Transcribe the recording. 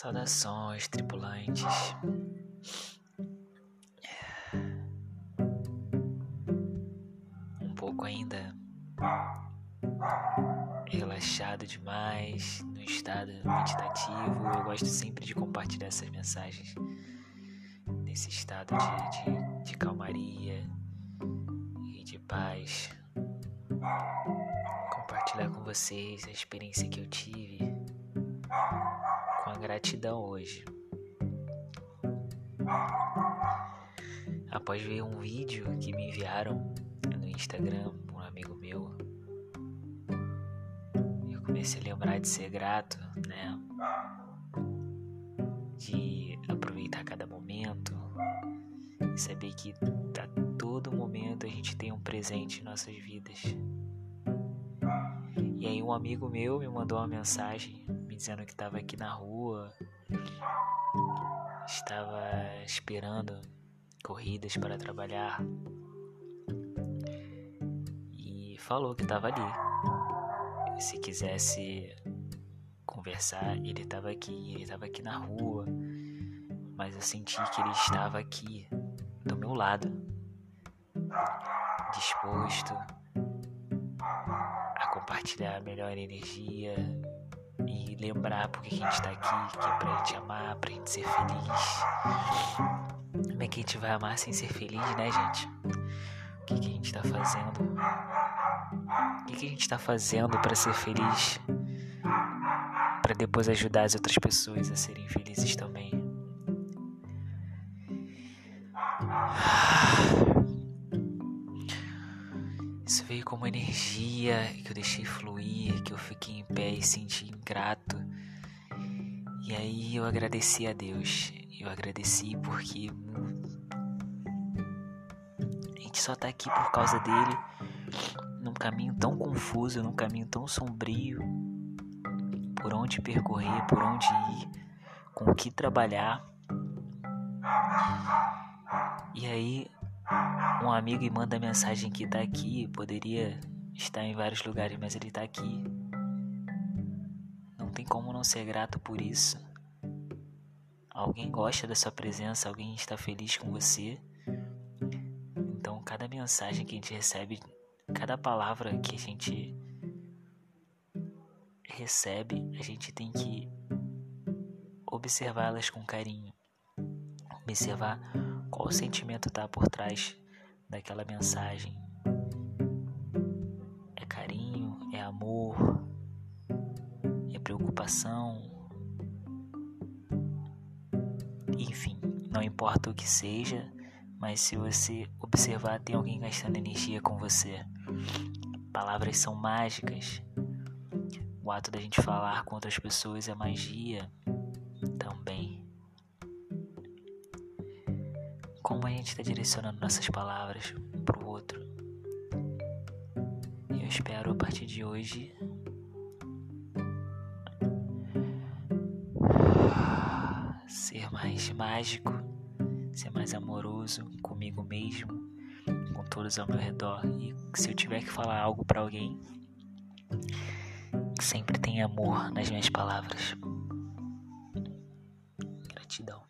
Saudações, tripulantes. Um pouco ainda relaxado demais, no estado meditativo. Eu gosto sempre de compartilhar essas mensagens nesse estado de, de, de calmaria e de paz. Compartilhar com vocês a experiência que eu tive com a gratidão hoje. Após ver um vídeo que me enviaram no Instagram, um amigo meu, eu comecei a lembrar de ser grato, né? De aproveitar cada momento e saber que a todo momento a gente tem um presente em nossas vidas. E aí um amigo meu me mandou uma mensagem me dizendo que estava aqui na rua, estava esperando corridas para trabalhar e falou que estava ali. Se quisesse conversar, ele estava aqui, ele estava aqui na rua, mas eu senti que ele estava aqui do meu lado, disposto compartilhar a melhor energia e lembrar porque que a gente tá aqui, que é pra gente amar, pra gente ser feliz. Como é que a gente vai amar sem ser feliz, né, gente? O que, que a gente tá fazendo? O que, que a gente tá fazendo para ser feliz? Para depois ajudar as outras pessoas a serem felizes também. Isso veio como energia que eu deixei fluir, que eu fiquei em pé e senti ingrato. E aí eu agradeci a Deus. Eu agradeci porque a gente só tá aqui por causa dele, num caminho tão confuso, num caminho tão sombrio, por onde percorrer, por onde ir, com o que trabalhar. E aí um amigo e manda mensagem que tá aqui, poderia estar em vários lugares, mas ele tá aqui. Não tem como não ser grato por isso. Alguém gosta da sua presença, alguém está feliz com você. Então, cada mensagem que a gente recebe, cada palavra que a gente recebe, a gente tem que observá-las com carinho. Observar qual sentimento está por trás daquela mensagem. É carinho, é amor, é preocupação. Enfim, não importa o que seja, mas se você observar, tem alguém gastando energia com você. Palavras são mágicas. O ato da gente falar com outras pessoas é magia também. como a gente está direcionando nossas palavras para o outro. Eu espero a partir de hoje ser mais mágico, ser mais amoroso comigo mesmo, com todos ao meu redor. E se eu tiver que falar algo para alguém, sempre tem amor nas minhas palavras. Gratidão.